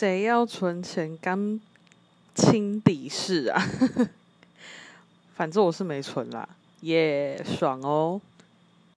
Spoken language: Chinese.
谁要存钱干清底事啊？反正我是没存啦，耶，爽哦！